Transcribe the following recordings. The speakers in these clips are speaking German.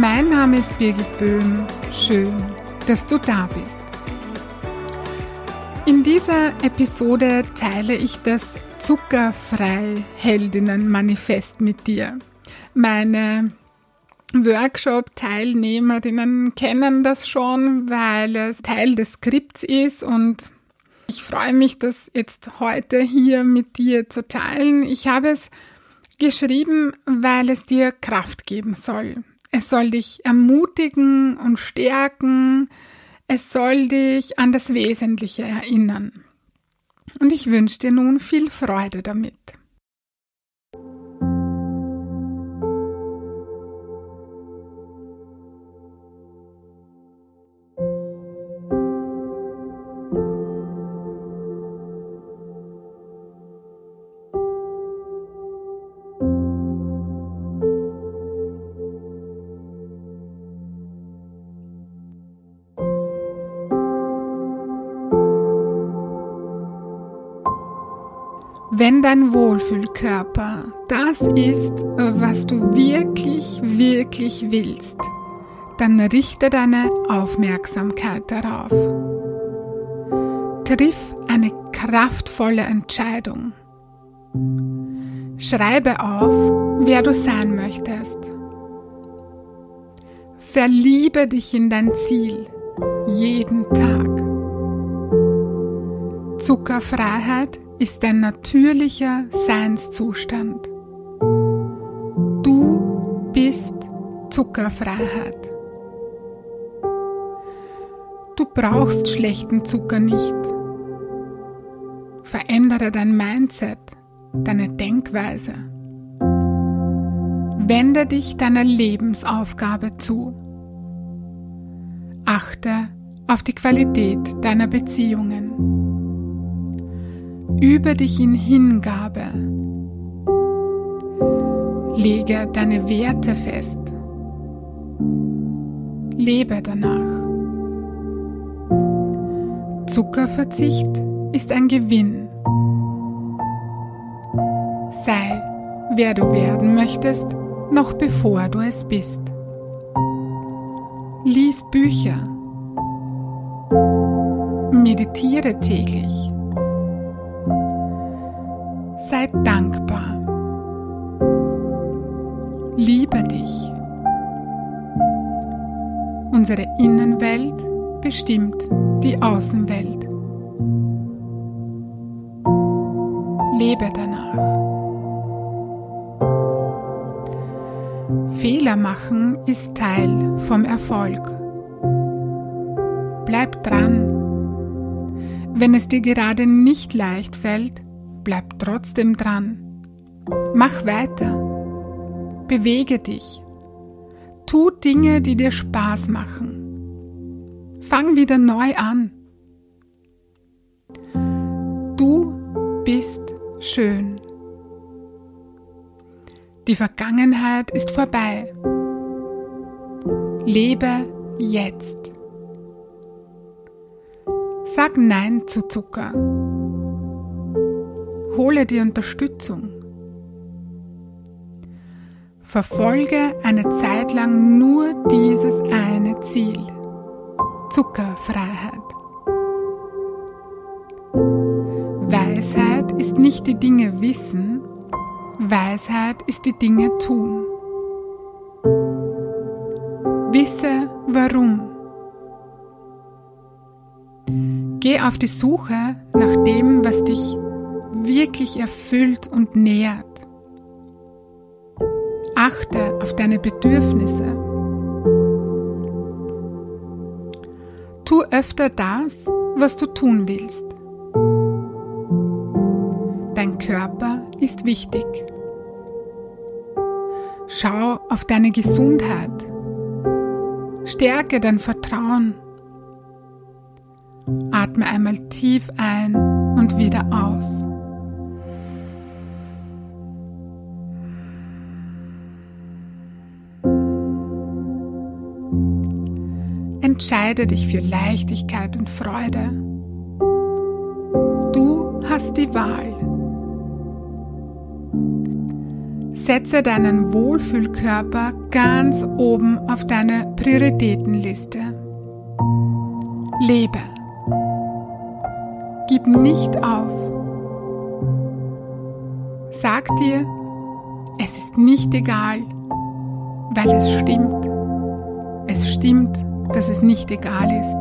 Mein Name ist Birgit Böhm. Schön, dass du da bist. In dieser Episode teile ich das Zuckerfrei Heldinnen Manifest mit dir. Meine Workshop-Teilnehmerinnen kennen das schon, weil es Teil des Skripts ist und ich freue mich, das jetzt heute hier mit dir zu teilen. Ich habe es geschrieben, weil es dir Kraft geben soll. Es soll dich ermutigen und stärken. Es soll dich an das Wesentliche erinnern. Und ich wünsche dir nun viel Freude damit. Wenn dein Wohlfühlkörper das ist, was du wirklich, wirklich willst, dann richte deine Aufmerksamkeit darauf. Triff eine kraftvolle Entscheidung. Schreibe auf, wer du sein möchtest. Verliebe dich in dein Ziel jeden Tag. Zuckerfreiheit ist ein natürlicher Seinszustand. Du bist Zuckerfreiheit. Du brauchst schlechten Zucker nicht. Verändere dein Mindset, deine Denkweise. Wende dich deiner Lebensaufgabe zu. Achte auf die Qualität deiner Beziehungen. Übe dich in Hingabe. Lege deine Werte fest. Lebe danach. Zuckerverzicht ist ein Gewinn. Sei, wer du werden möchtest, noch bevor du es bist. Lies Bücher. Meditiere täglich. Sei dankbar. Liebe dich. Unsere Innenwelt bestimmt die Außenwelt. Lebe danach. Fehler machen ist Teil vom Erfolg. Bleib dran. Wenn es dir gerade nicht leicht fällt, bleib trotzdem dran. Mach weiter. Bewege dich. Tu Dinge, die dir Spaß machen. Fang wieder neu an. Du bist schön. Die Vergangenheit ist vorbei. Lebe jetzt. Sag Nein zu Zucker. Hole dir Unterstützung. Verfolge eine Zeit lang nur dieses eine Ziel. Zuckerfreiheit. Weisheit ist nicht die Dinge wissen, Weisheit ist die Dinge tun. Wisse warum. Geh auf die Suche nach dem, was dich wirklich erfüllt und nährt. Achte auf deine Bedürfnisse. Tu öfter das, was du tun willst. Dein Körper ist wichtig. Schau auf deine Gesundheit. Stärke dein Vertrauen. Atme einmal tief ein und wieder aus. Entscheide dich für Leichtigkeit und Freude. Du hast die Wahl. Setze deinen Wohlfühlkörper ganz oben auf deine Prioritätenliste. Lebe. Gib nicht auf. Sag dir, es ist nicht egal, weil es stimmt. Es stimmt, dass es nicht egal ist,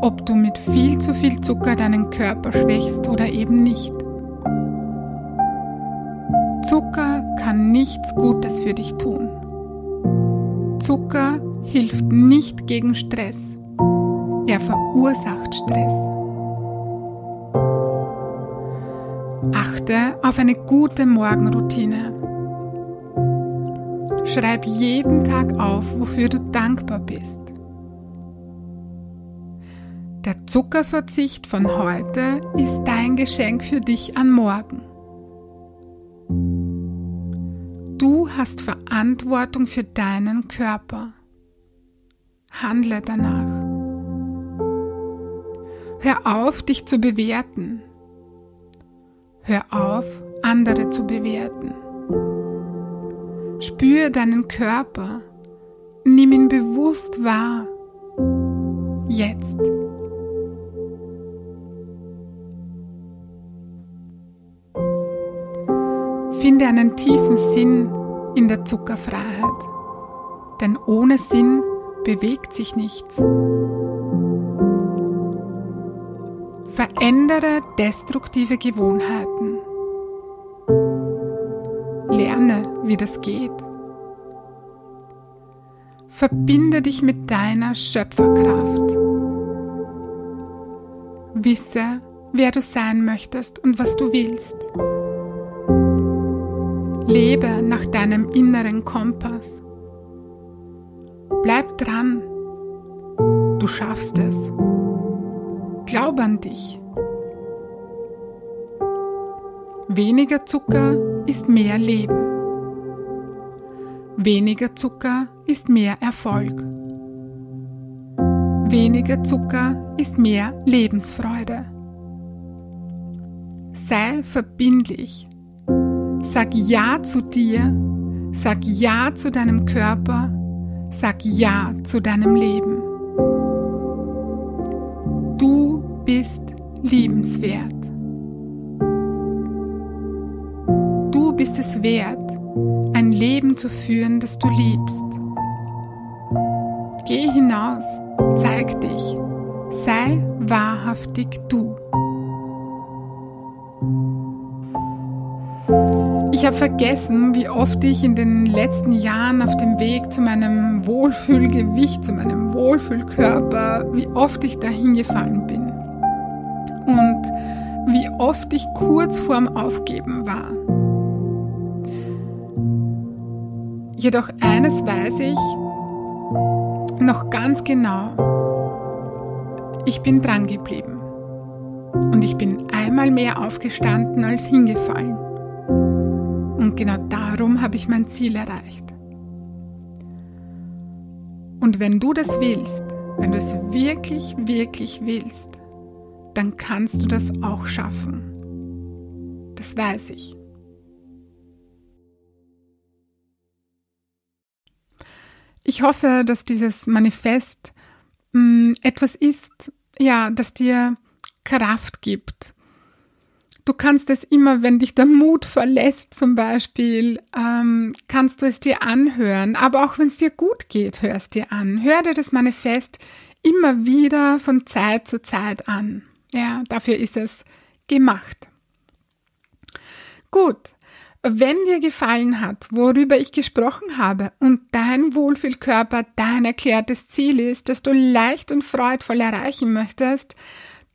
ob du mit viel zu viel Zucker deinen Körper schwächst oder eben nicht. Zucker kann nichts Gutes für dich tun. Zucker hilft nicht gegen Stress. Er verursacht Stress. Achte auf eine gute Morgenroutine. Schreib jeden Tag auf, wofür du dankbar bist. Der Zuckerverzicht von heute ist dein Geschenk für dich an morgen. Du hast Verantwortung für deinen Körper. Handle danach. Hör auf, dich zu bewerten. Hör auf, andere zu bewerten. Spüre deinen Körper. Nimm ihn bewusst wahr. Jetzt. Finde einen tiefen Sinn in der Zuckerfreiheit, denn ohne Sinn bewegt sich nichts. Verändere destruktive Gewohnheiten. Lerne, wie das geht. Verbinde dich mit deiner Schöpferkraft. Wisse, wer du sein möchtest und was du willst. Lebe nach deinem inneren Kompass. Bleib dran. Du schaffst es. Glaub an dich. Weniger Zucker ist mehr Leben. Weniger Zucker ist mehr Erfolg. Weniger Zucker ist mehr Lebensfreude. Sei verbindlich. Sag Ja zu dir, sag Ja zu deinem Körper, sag Ja zu deinem Leben. Du bist liebenswert. Du bist es wert, ein Leben zu führen, das du liebst. Geh hinaus, zeig dich, sei wahrhaftig du. Ich habe vergessen, wie oft ich in den letzten Jahren auf dem Weg zu meinem Wohlfühlgewicht, zu meinem Wohlfühlkörper, wie oft ich da hingefallen bin. Und wie oft ich kurz vorm Aufgeben war. Jedoch eines weiß ich noch ganz genau. Ich bin dran geblieben. Und ich bin einmal mehr aufgestanden als hingefallen. Und genau darum habe ich mein Ziel erreicht. Und wenn du das willst, wenn du es wirklich, wirklich willst, dann kannst du das auch schaffen. Das weiß ich. Ich hoffe, dass dieses Manifest mh, hm, etwas ist, ja, das dir Kraft gibt, Du kannst es immer, wenn dich der Mut verlässt zum Beispiel, ähm, kannst du es dir anhören. Aber auch wenn es dir gut geht, hörst dir an. Hör dir das Manifest immer wieder von Zeit zu Zeit an. Ja, dafür ist es gemacht. Gut. Wenn dir gefallen hat, worüber ich gesprochen habe und dein Wohlfühlkörper dein erklärtes Ziel ist, das du leicht und freudvoll erreichen möchtest,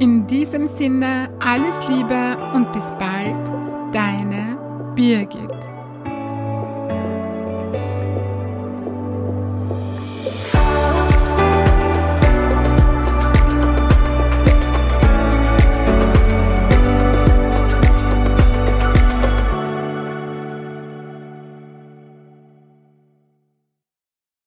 In diesem Sinne alles Liebe und bis bald, deine Birgit.